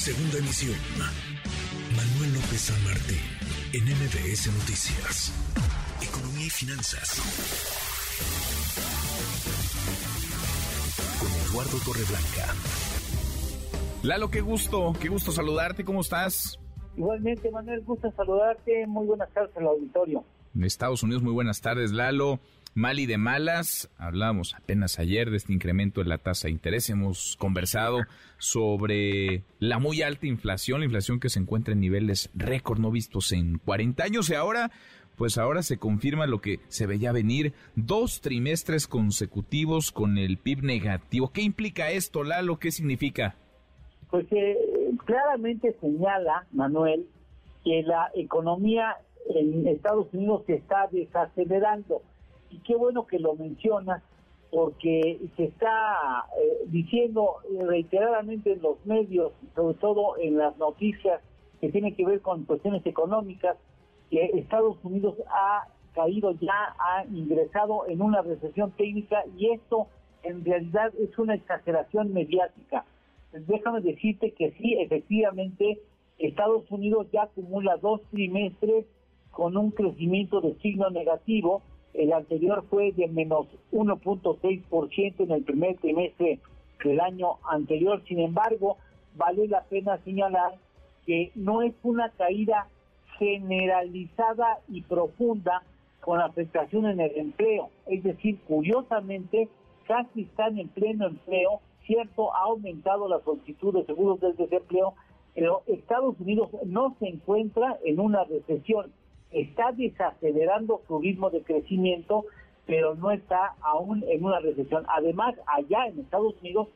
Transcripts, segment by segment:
Segunda emisión. Manuel López San Martín, en MBS Noticias. Economía y finanzas. Con Eduardo Torreblanca. Lalo, qué gusto, qué gusto saludarte, ¿cómo estás? Igualmente, Manuel, gusto saludarte. Muy buenas tardes al auditorio. Estados Unidos, muy buenas tardes, Lalo. Mal y de malas, hablábamos apenas ayer de este incremento en la tasa de interés. Hemos conversado sobre la muy alta inflación, la inflación que se encuentra en niveles récord no vistos en 40 años y ahora, pues ahora se confirma lo que se veía venir, dos trimestres consecutivos con el PIB negativo. ¿Qué implica esto, Lalo? ¿Qué significa? Pues eh, claramente señala, Manuel, que la economía en Estados Unidos se está desacelerando y qué bueno que lo mencionas, porque se está eh, diciendo reiteradamente en los medios, sobre todo en las noticias que tienen que ver con cuestiones económicas, que Estados Unidos ha caído ya, ha ingresado en una recesión técnica y esto en realidad es una exageración mediática. Déjame decirte que sí, efectivamente, Estados Unidos ya acumula dos trimestres con un crecimiento de signo negativo el anterior fue de menos 1.6% en el primer trimestre del año anterior. Sin embargo, vale la pena señalar que no es una caída generalizada y profunda con afectación en el empleo. Es decir, curiosamente, casi están en pleno empleo, cierto, ha aumentado la solicitud de seguros del desempleo, pero Estados Unidos no se encuentra en una recesión está desacelerando su ritmo de crecimiento, pero no está aún en una recesión. Además, allá en Estados Unidos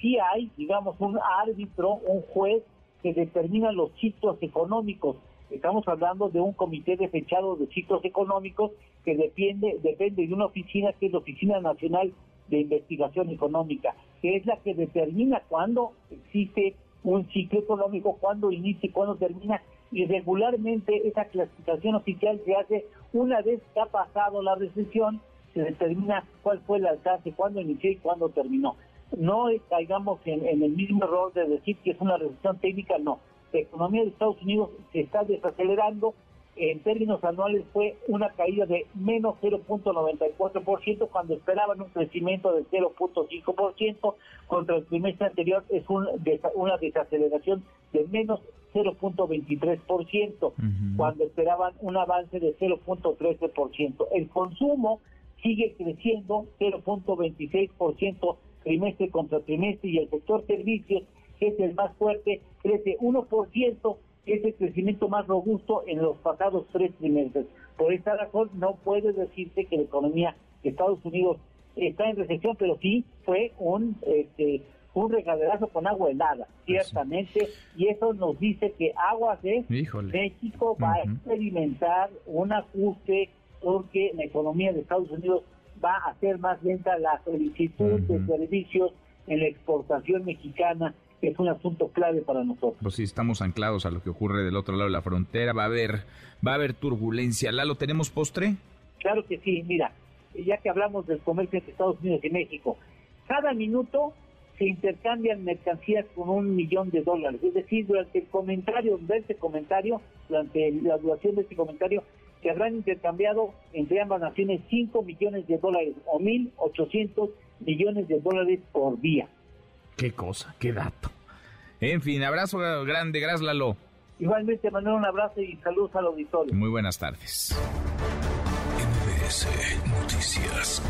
sí hay, digamos, un árbitro, un juez que determina los ciclos económicos. Estamos hablando de un comité de fechado de ciclos económicos que depende, depende de una oficina que es la Oficina Nacional de Investigación Económica, que es la que determina cuándo existe un ciclo económico, cuándo inicia y cuándo termina, y regularmente esa clasificación oficial se hace una vez que ha pasado la recesión, se determina cuál fue el alcance, cuándo inició y cuándo terminó. No caigamos en, en el mismo error de decir que es una recesión técnica, no. La economía de Estados Unidos se está desacelerando, en términos anuales fue una caída de menos 0.94% cuando esperaban un crecimiento de 0.5%, contra el trimestre anterior es un, una desaceleración de menos 0.23%, cuando esperaban un avance de 0.13%. El consumo sigue creciendo 0.26% trimestre contra trimestre y el sector servicios, que es el más fuerte, crece 1%, es el crecimiento más robusto en los pasados tres trimestres. Por esta razón no puede decirse que la economía de Estados Unidos está en recesión, pero sí fue un este, un regaderazo con agua helada, ciertamente, y eso nos dice que Aguas de México va a experimentar un ajuste porque la economía de Estados Unidos va a hacer más lenta. La solicitud de servicios en la exportación mexicana es un asunto clave para nosotros. Pues sí, estamos anclados a lo que ocurre del otro lado de la frontera, va a haber, va a haber turbulencia. ¿Lalo, tenemos postre? Claro que sí, mira, ya que hablamos del comercio entre Estados Unidos y México, cada minuto se intercambian mercancías con un millón de dólares. Es decir, durante el comentario, de este comentario, durante la duración de este comentario, se habrán intercambiado entre ambas naciones 5 millones de dólares o 1.800 millones de dólares por día. Qué cosa, qué dato. En fin, abrazo grande, gracias Lalo. Igualmente, Manuel, un abrazo y saludos al auditorio. Muy buenas tardes. MBS Noticias.